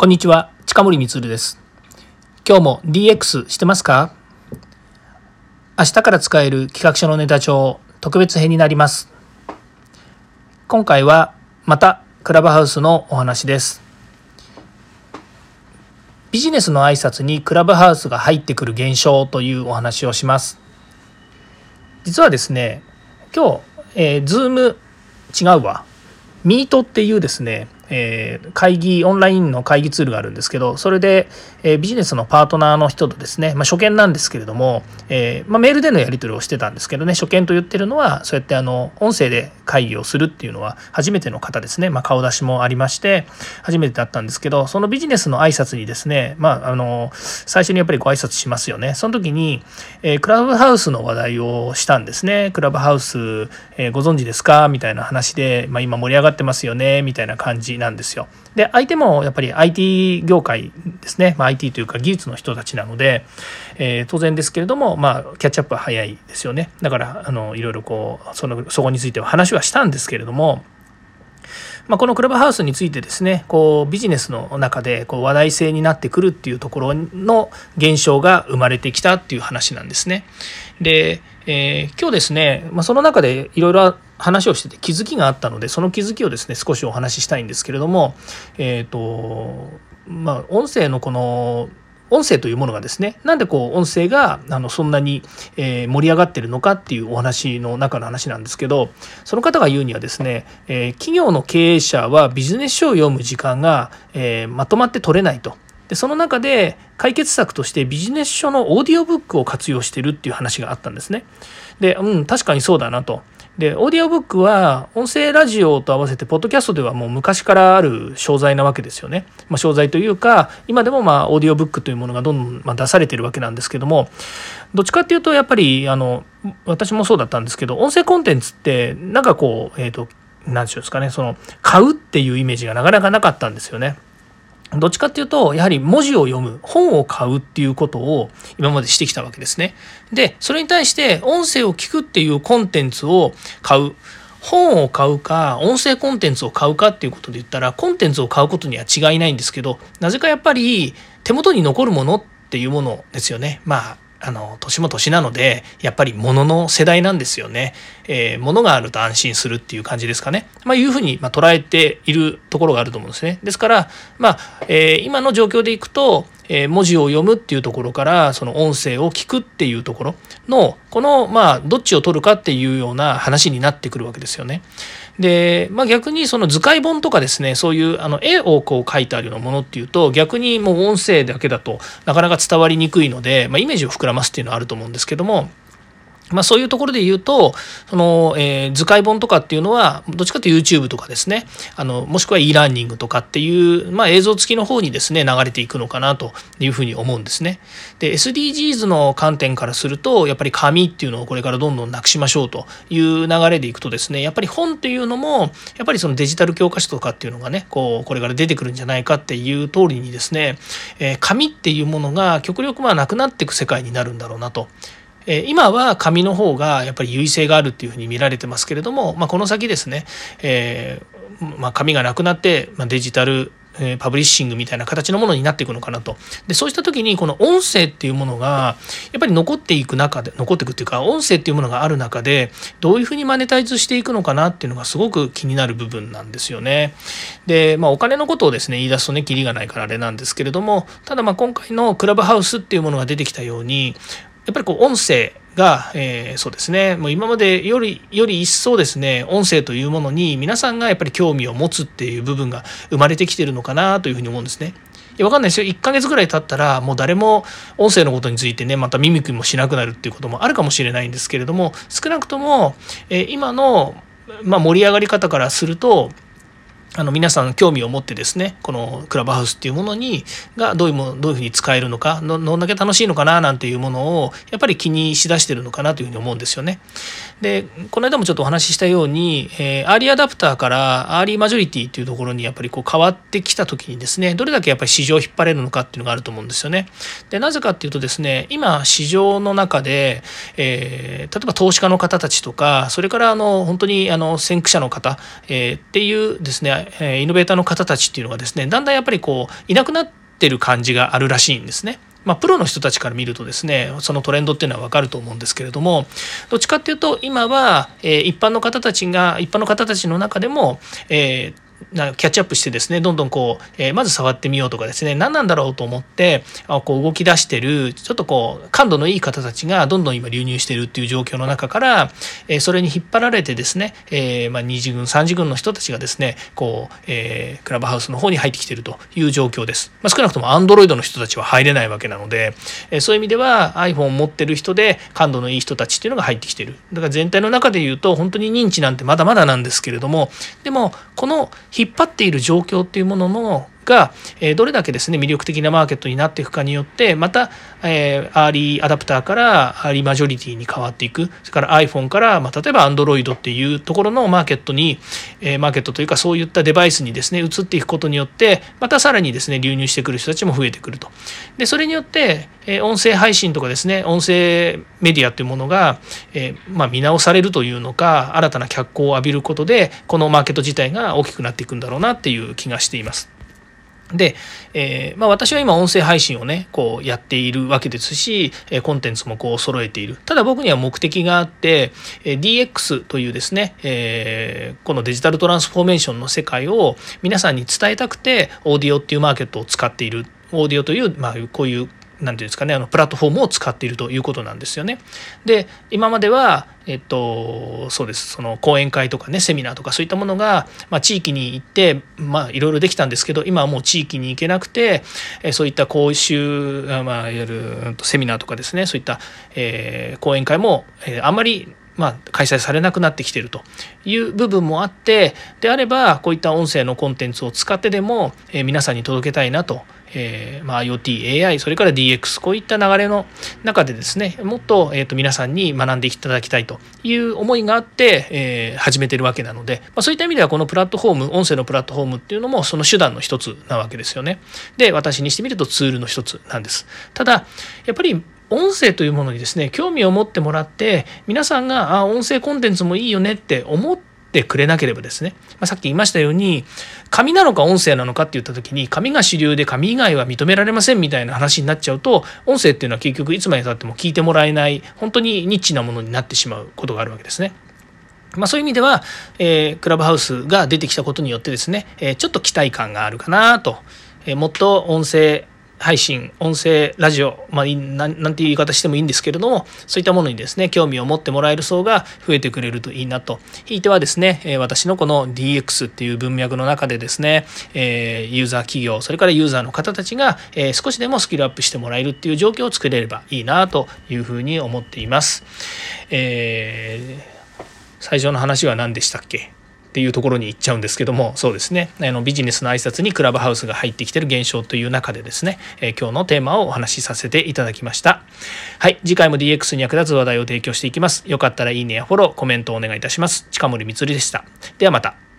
こんにちは、近森光です。今日も DX してますか？明日から使える企画書のネタ帳特別編になります。今回はまたクラブハウスのお話です。ビジネスの挨拶にクラブハウスが入ってくる現象というお話をします。実はですね、今日、えー、ズーム違うわ。ミートっていうですね、えー、会議オンラインの会議ツールがあるんですけどそれで、えー、ビジネスのパートナーの人とですね、まあ、初見なんですけれども、えー、まあ、メールでのやり取りをしてたんですけどね初見と言ってるのはそうやってあの音声で会議をするっていうのは初めての方ですね、まあ、顔出しもありまして初めてだったんですけどそのビジネスの挨拶にですね、まあ、あの最初にやっぱりご挨拶しますよね。その時に、えクラブハウスの話題をしたんですね。クラブハウス、えご存知ですか？みたいな話で、ま今盛り上がってますよねみたいな感じなんですよ。で相手もやっぱり IT 業界ですね、まあ、IT というか技術の人たちなので、えー、当然ですけれども、まあ、キャッチアップは早いですよねだからあのいろいろこうそのそこについては話はしたんですけれどもまあ、このクラブハウスについてですねこうビジネスの中でこう話題性になってくるっていうところの現象が生まれてきたっていう話なんですね。で、えー、今日ですね、まあ、その中でいろいろ話をしてて気づきがあったのでその気づきをですね少しお話ししたいんですけれどもえっ、ー、とまあ音声のこの音声というものがですねなんでこう音声があのそんなに、え盛り上がってるのかっていうお話の中の話なんですけどその方が言うにはですね、え企業の経営者はビジネス書を読む時間が、えまとまって取れないと。でその中で解決策としてビジネス書のオーディオブックを活用してるっていう話があったんですね。で、うん、確かにそうだなと。で、オーディオブックは音声ラジオと合わせて、ポッドキャストではもう昔からある商材なわけですよね。まあ、商材というか、今でもまあオーディオブックというものがどんどんま出されてるわけなんですけども、どっちかっていうと、やっぱり、あの、私もそうだったんですけど、音声コンテンツって、なんかこう、えっ、ー、と、何て言うんですかね、その、買うっていうイメージがなかなかなかったんですよね。どっちかっていうと、やはり文字を読む、本を買うっていうことを今までしてきたわけですね。で、それに対して音声を聞くっていうコンテンツを買う。本を買うか、音声コンテンツを買うかっていうことで言ったら、コンテンツを買うことには違いないんですけど、なぜかやっぱり手元に残るものっていうものですよね。まあ、あの年も年なのでやっぱり物の世代なんですよね。えー、物があると安心するっていう感じですかね。まあ、いうふうに、ま捉えているところがあると思うんですね。ですから、まあえー、今の状況でいくと、えー、文字を読むっていうところからその音声を聞くっていうところのこのまあどっちを取るかっていうような話になってくるわけですよね。で、まあ、逆にその図解本とかですねそういうあの絵をこう書いてあるようなものっていうと逆にもう音声だけだとなかなか伝わりにくいので、まあ、イメージを膨らますっていうのはあると思うんですけどもまあ、そういうところで言うとその、えー、図解本とかっていうのはどっちかというと YouTube とかですねあのもしくは e ラーニングとかっていう、まあ、映像付きの方にですね流れていくのかなというふうに思うんですね。で SDGs の観点からするとやっぱり紙っていうのをこれからどんどんなくしましょうという流れでいくとですねやっぱり本っていうのもやっぱりそのデジタル教科書とかっていうのがねこうこれから出てくるんじゃないかっていう通りにですね、えー、紙っていうものが極力まあなくなっていく世界になるんだろうなと。え今は紙の方がやっぱり優位性があるっていうふうに見られてますけれども、まあ、この先ですね、えー、まあ、紙がなくなって、まあ、デジタルえパブリッシングみたいな形のものになっていくのかなと。で、そうした時にこの音声っていうものがやっぱり残っていく中で、残っていくっていうか音声っていうものがある中でどういうふうにマネタイズしていくのかなっていうのがすごく気になる部分なんですよね。で、まあお金のことをですね、言い出すとね、キリがないからあれなんですけれども、ただまあ今回のクラブハウスっていうものが出てきたように、やっぱりこう音声が、えー、そうですねもう今までよりより一層ですね音声というものに皆さんがやっぱり興味を持つっていう部分が生まれてきてるのかなというふうに思うんですね。いや分かんないですよ1ヶ月ぐらい経ったらもう誰も音声のことについてねまたミミクもしなくなるっていうこともあるかもしれないんですけれども少なくとも、えー、今の、まあ、盛り上がり方からするとあの皆さん興味を持ってですねこのクラブハウスっていうものにがどういうもどういうふうに使えるのかどんだけ楽しいのかななんていうものをやっぱり気にしだしてるのかなというふうに思うんですよね。でこの間もちょっとお話ししたように、えー、アーリーアダプターからアーリーマジョリティっていうところにやっぱりこう変わってきた時にですねどれだけやっぱり市場を引っ張れるのかっていうのがあると思うんですよね。でなぜかっていうとですね今市場の中で、えー、例えば投資家の方たちとかそれからあの本当にあの先駆者の方、えー、っていうですねえイノベーターの方たちっていうのがですねだんだんやっぱりこういなくなってる感じがあるらしいんですね。まあ、プロの人たちから見るとですねそのトレンドっていうのは分かると思うんですけれどもどっちかっていうと今は、え、一般の方たちが一般の方たちの中でも、えーなキャッチアップしてですねどんどんこう、えー、まず触ってみようとかですね何なんだろうと思ってあこう動き出してるちょっとこう感度のいい方たちがどんどん今流入してるっていう状況の中から、えー、それに引っ張られてですね、えーまあ、2次軍3次軍の人たちがですねこう、えー、クラブハウスの方に入ってきてるという状況です、まあ、少なくとも Android の人たちは入れないわけなので、えー、そういう意味では iPhone を持ってる人で感度のいい人たちっていうのが入ってきてる。だから全体の中で言うと本当に認知なんてまだまだなんですけれどもでもこの引っ張っている状況っていうもののが、えどれだけですね魅力的なマーケットになっていくかによってまた、えアーリーアダプターからアーリーマジョリティに変わっていくそれから iPhone から、まあ、例えば Android っていうところのマーケットに、えマーケットというかそういったデバイスにですね移っていくことによってまたさらにですね流入してくる人たちも増えてくるとでそれによって、え音声配信とかですね音声メディアというものが、えまあ、見直されるというのか新たな脚光を浴びることでこのマーケット自体が大きくなっていくんだろうなっていう気がしています。で、えー、まあ、私は今音声配信をねこうやっているわけですしコンテンツもこう揃えている。ただ僕には目的があって DX というですね、えー、このデジタルトランスフォーメーションの世界を皆さんに伝えたくてオーディオっていうマーケットを使っている。オーディオという、まあ、こういう何て言うんですかねあのプラットフォームを使っているということなんですよね。で今まではえっとそうですその講演会とかねセミナーとかそういったものが、まあ、地域に行ってまあいろいろできたんですけど今はもう地域に行けなくてそういった講習まあいわゆるセミナーとかですねそういった、えー、講演会も、えー、あんまりまあ、開催されなくなってきているという部分もあってであればこういった音声のコンテンツを使ってでも、え、皆さんに届けたいなとえーまあ、IoT、AI、それから DX、こういった流れの中でですね、もっと,、えーと、皆さんに学んでいただきたいという思いがあって、えー、始めてるわけなので、まあ、そういった意味ではこのプラットフォーム、音声のプラットフォームっていうのもその手段の一つなわけですよね。で、私にしてみるとツールの一つなんです。ただ、やっぱり音声というものにですね、興味を持ってもらって、皆さんが、あ、音声コンテンツもいいよねって思ってってくれなければですね、まあ、さっき言いましたように紙なのか音声なのかって言った時に紙が主流で紙以外は認められませんみたいな話になっちゃうと音声っていうのは結局いつまでたっても聞いてもらえない本当にニッチなものになってしまうことがあるわけですね。まあ、そういう意味では、えー、クラブハウスが出てきたことによってですね、えー、ちょっと期待感があるかなと、えー、もっと音声配信、音声、ラジオ、まあ、なんていう言い方してもいいんですけれども、そういったものにですね、興味を持ってもらえる層が増えてくれるといいなと。ひいてはですね、私のこの DX っていう文脈の中でですね、えユーザー企業、それからユーザーの方たちが、え少しでもスキルアップしてもらえるっていう状況を作れればいいなというふうに思っています。えー、最初の話は何でしたっけ？っていうところに行っちゃうんですけどもそうですね。あのビジネスの挨拶にクラブハウスが入ってきてる現象という中でですね、えー、今日のテーマをお話しさせていただきました。はい。次回も DX に役立つ話題を提供していきます。よかったらいいねやフォローコメントをお願いいたします。近森光でした。ではまた。